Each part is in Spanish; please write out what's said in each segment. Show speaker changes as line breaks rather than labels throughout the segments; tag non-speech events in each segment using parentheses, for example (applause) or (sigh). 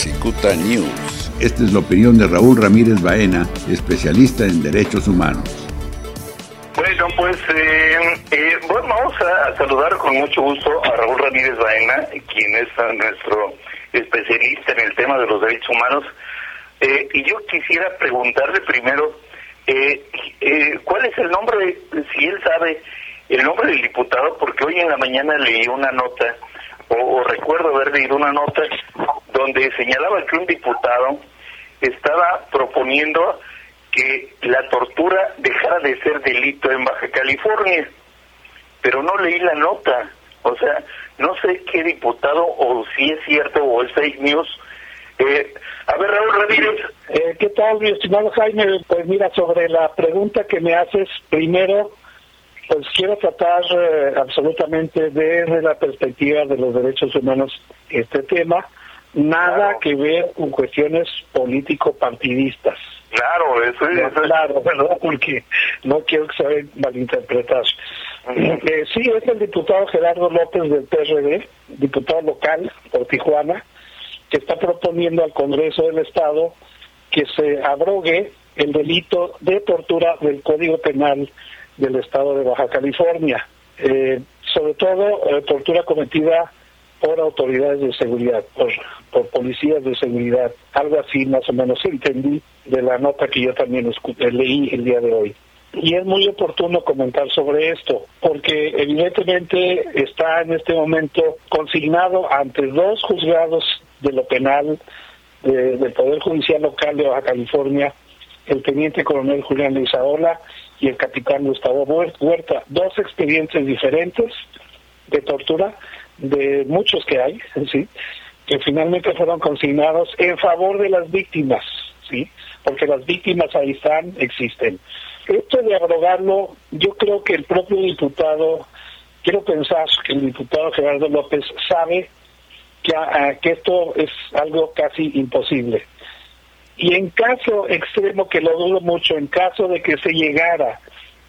Cicuta News.
Esta es la opinión de Raúl Ramírez Baena, especialista en derechos humanos.
Bueno, pues eh, eh, bueno, vamos a saludar con mucho gusto a Raúl Ramírez Baena, quien es nuestro especialista en el tema de los derechos humanos. Eh, y yo quisiera preguntarle primero, ¿cuál es el nombre, si él sabe, el nombre del diputado? Porque hoy en la mañana leí una nota o, recuerdo haber leído una nota donde señalaba que un diputado estaba proponiendo que la tortura dejara de ser delito en Baja California, pero no leí la nota, o sea, no sé qué diputado o si es cierto o es fake news. Eh, a ver, Raúl Ramírez.
Eh, ¿Qué tal, mi estimado Jaime? Pues mira, sobre la pregunta que me haces, primero, pues quiero tratar eh, absolutamente desde la perspectiva de los derechos humanos este tema, nada que ver con cuestiones político-partidistas.
Claro, eso es.
claro, (laughs) ¿verdad? Porque no quiero que se malinterpretar. Eh, sí, es el diputado Gerardo López del PRD, diputado local por Tijuana, que está proponiendo al Congreso del Estado que se abrogue el delito de tortura del Código Penal del estado de Baja California. Eh, sobre todo eh, tortura cometida por autoridades de seguridad, por, por policías de seguridad, algo así más o menos entendí de la nota que yo también eh, leí el día de hoy. Y es muy oportuno comentar sobre esto, porque evidentemente está en este momento consignado ante dos juzgados de lo penal del Poder Judicial Local de Baja California, el teniente coronel Julián Leizaola y el capitán Gustavo Huerta, dos expedientes diferentes de tortura, de muchos que hay, sí, que finalmente fueron consignados en favor de las víctimas, sí, porque las víctimas ahí están, existen. Esto de abrogarlo, yo creo que el propio diputado, quiero pensar que el diputado Gerardo López sabe que, que esto es algo casi imposible. Y en caso extremo, que lo dudo mucho, en caso de que se llegara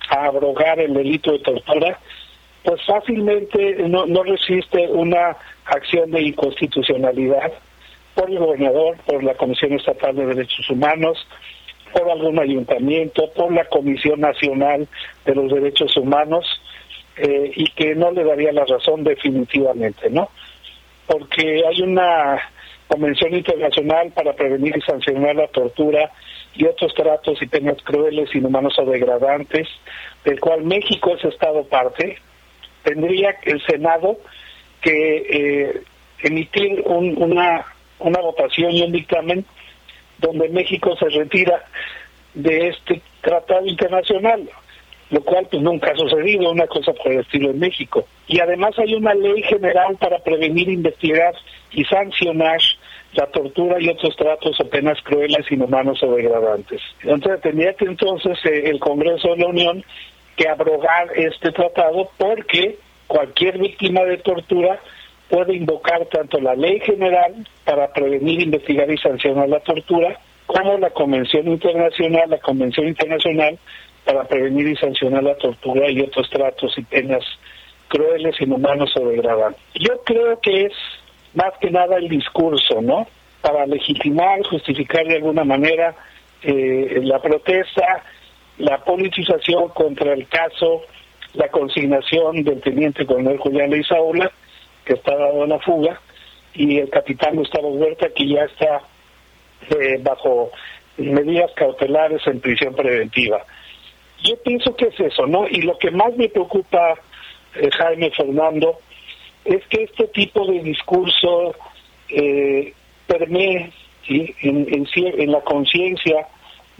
a abrogar el delito de tortura, pues fácilmente no, no resiste una acción de inconstitucionalidad por el gobernador, por la Comisión Estatal de Derechos Humanos, por algún ayuntamiento, por la Comisión Nacional de los Derechos Humanos, eh, y que no le daría la razón definitivamente, ¿no? Porque hay una Convención Internacional para Prevenir y Sancionar la Tortura y otros tratos y penas crueles, inhumanos o degradantes, del cual México es Estado parte, tendría el Senado que eh, emitir una, una votación y un dictamen donde México se retira de este tratado internacional, lo cual pues nunca ha sucedido, una cosa por el estilo en México. Y además hay una ley general para prevenir, investigar y sancionar la tortura y otros tratos o penas crueles, inhumanos o degradantes. Entonces tendría que entonces eh, el Congreso de la Unión que abrogar este tratado porque cualquier víctima de tortura puede invocar tanto la ley general para prevenir, investigar y sancionar la tortura, como la Convención Internacional, la Convención Internacional para prevenir y sancionar la tortura y otros tratos y penas crueles, inhumanos o degradantes. Yo creo que es más que nada el discurso, ¿no? Para legitimar, justificar de alguna manera eh, la protesta, la politización contra el caso, la consignación del teniente coronel Julián Leizaola, que está dado a la fuga, y el capitán Gustavo Huerta, que ya está eh, bajo medidas cautelares en prisión preventiva. Yo pienso que es eso, ¿no? Y lo que más me preocupa, eh, Jaime Fernando, es que este tipo de discurso eh, permee en, en, la conciencia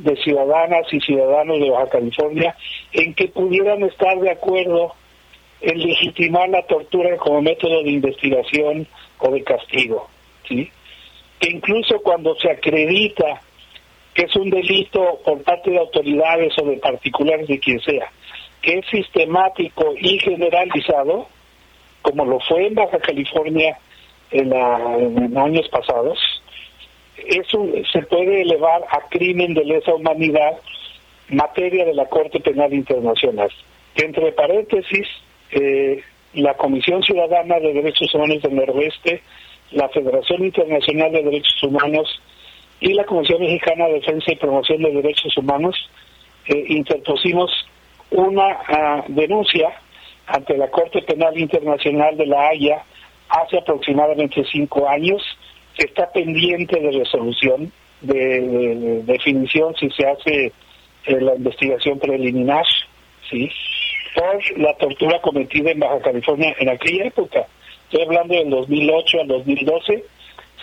de ciudadanas y ciudadanos de Baja California en que pudieran estar de acuerdo en legitimar la tortura como método de investigación o de castigo, ¿sí? Que incluso cuando se acredita que es un delito por parte de autoridades o de particulares de quien sea, que es sistemático y generalizado, como lo fue en Baja California en, años pasados, eso se puede elevar a crimen de lesa humanidad materia de la Corte Penal Internacional. Entre paréntesis, eh, la Comisión Ciudadana de Derechos Humanos del Noroeste la Federación Internacional de Derechos Humanos y la Comisión Mexicana de Defensa y Promoción de Derechos Humanos eh, interpusimos una ah, denuncia ante la Corte Penal Internacional de la Haya hace aproximadamente cinco años, que está pendiente de resolución, de, definición si se hace eh, la investigación preliminar, ¿sí? por la tortura cometida en Baja California en aquella época. Estoy hablando del 2008 al 2012,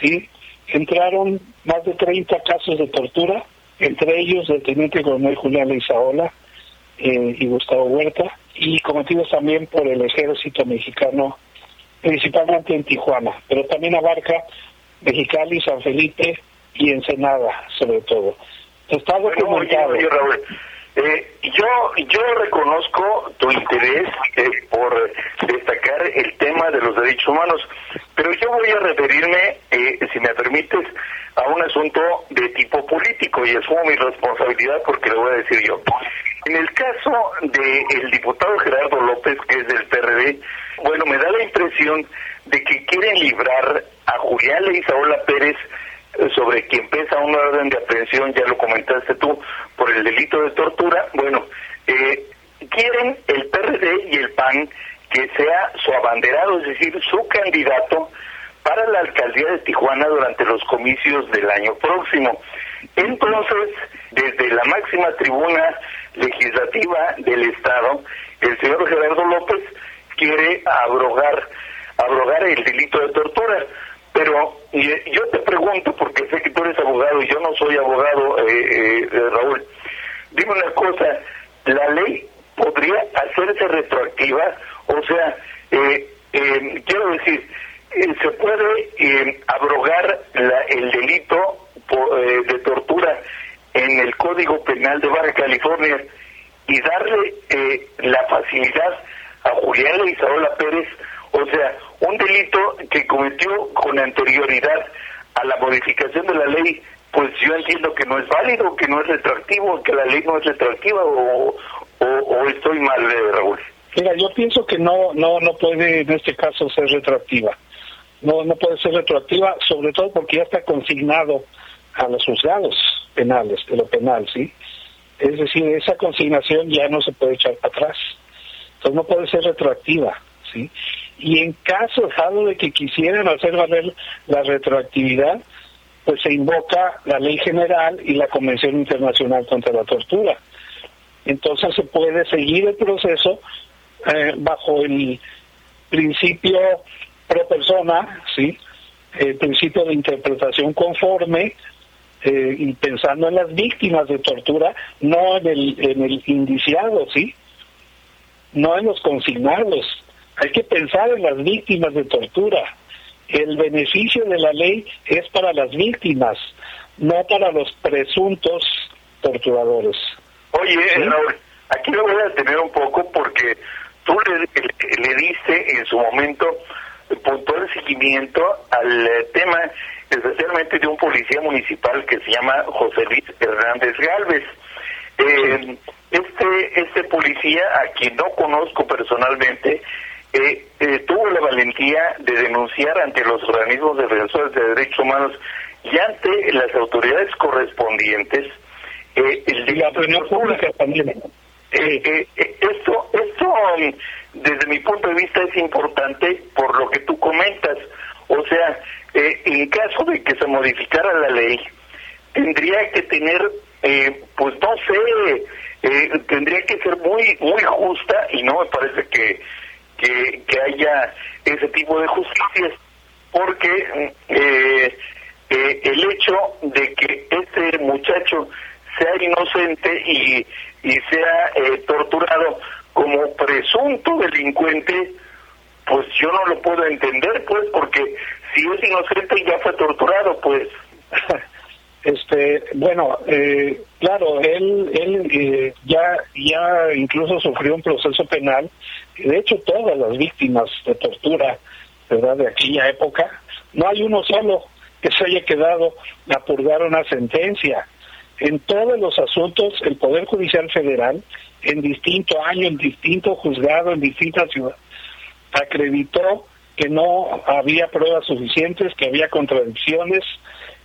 ¿sí? Entraron más de 30 casos de tortura, entre ellos el teniente coronel Julián Leizaola eh, y Gustavo Huerta, y cometidos también por el ejército mexicano, principalmente en Tijuana, pero también abarca Mexicali, San Felipe y Ensenada, sobre todo.
Está documentado. Eh, yo, yo reconozco tu interés eh, por destacar el tema de los derechos humanos, pero yo voy a referirme, eh, si me permites, a un asunto de tipo político y asumo mi responsabilidad porque lo voy a decir yo. En el caso del diputado Gerardo López, que es del PRD, bueno, me da la impresión de que quieren librar a Julián Leizaola Pérez sobre quien pesa una orden de aprehensión, ya lo comentaste tú, por el delito de tortura, bueno, eh, quieren el PRD y el PAN que sea su abanderado, es decir, su candidato para la alcaldía de Tijuana durante los comicios del año próximo. Entonces, desde la máxima tribuna legislativa del Estado, el señor Gerardo López quiere abrogar, abrogar el delito de tortura. Pero yo te pregunto, porque sé que tú eres abogado y yo no soy abogado, eh, eh, Raúl, dime una cosa, ¿la ley podría hacerse retroactiva? O sea, eh, quiero decir, se puede abrogar el delito de tortura en el Código Penal de Baja California y darle la facilidad a Julián Leizaola Pérez, o sea, un delito que cometió con anterioridad a la modificación de la ley, pues yo entiendo que no es válido, que no es retroactivo, que la ley no es retroactiva o, o, estoy mal, eh, Raúl.
Mira, yo pienso que no, no, no puede en este caso ser retroactiva. No, no puede ser retroactiva, sobre todo porque ya está consignado a los juzgados penales, de lo penal, ¿sí? Es decir, esa consignación ya no se puede echar para atrás. Entonces no puede ser retroactiva, y en caso dado de que quisieran hacer valer la retroactividad, pues se invoca la ley general y la Convención Internacional contra la Tortura. Entonces se puede seguir el proceso eh, bajo el principio pro persona, ¿sí? el principio de interpretación conforme eh, y pensando en las víctimas de tortura, no en el, en el indiciado, ¿sí? no en los consignados. Hay que pensar en las víctimas de tortura. El beneficio de la ley es para las víctimas, no para los presuntos torturadores.
Oye, Raúl, aquí lo voy a detener un poco porque tú le, le, diste en su momento puntual seguimiento al eh, tema especialmente de un policía municipal que se llama José Luis Hernández Galvez. Eh, este, este policía, a quien no conozco personalmente, eh, eh, tuvo la valentía de denunciar ante los organismos defensores de derechos humanos y ante las autoridades correspondientes
eh, el y la opinión pública también.
Eh, esto, esto desde mi punto de vista es importante por lo que tú comentas. O sea, en caso de que se modificara la ley, tendría que tener, pues no sé, tendría que ser muy muy justa y no me parece que que, que haya ese tipo de justicias, porque eh, eh, el hecho de que este muchacho sea inocente y, y sea eh, torturado como presunto delincuente, pues yo no lo puedo entender, pues, porque si es inocente ya fue torturado, pues. (laughs)
este bueno eh, claro él él eh, ya ya incluso sufrió un proceso penal. De hecho todas las víctimas de tortura verdad de aquella época no hay uno solo que se haya quedado a purgar una sentencia. En todos los asuntos el poder judicial federal en distinto año en distinto juzgado en distintas ciudades acreditó que no había pruebas suficientes, que había contradicciones,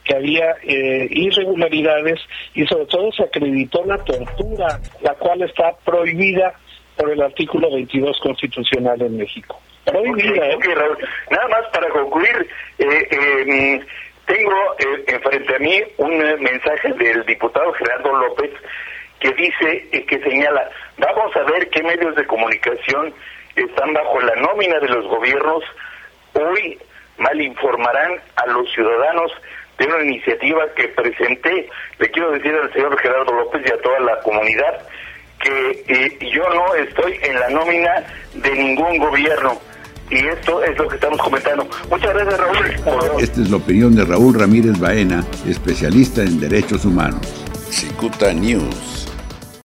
que había eh, irregularidades y sobre todo se acreditó la tortura, la cual está prohibida por el artículo 22 constitucional en México. Prohibida,
¿eh? Nada más para concluir, eh, eh, tengo enfrente a mí un mensaje del diputado Gerardo López que dice, que señala, vamos a ver qué medios de comunicación están bajo la nómina de los gobiernos, hoy mal informarán a los ciudadanos de una iniciativa que presenté. Le quiero decir al señor Gerardo López y a toda la comunidad que eh, yo no estoy en la nómina de ningún gobierno. Y esto es lo que estamos comentando. Muchas gracias, Raúl.
Esta es la opinión de Raúl Ramírez Baena, especialista en derechos humanos.
Cicuta News.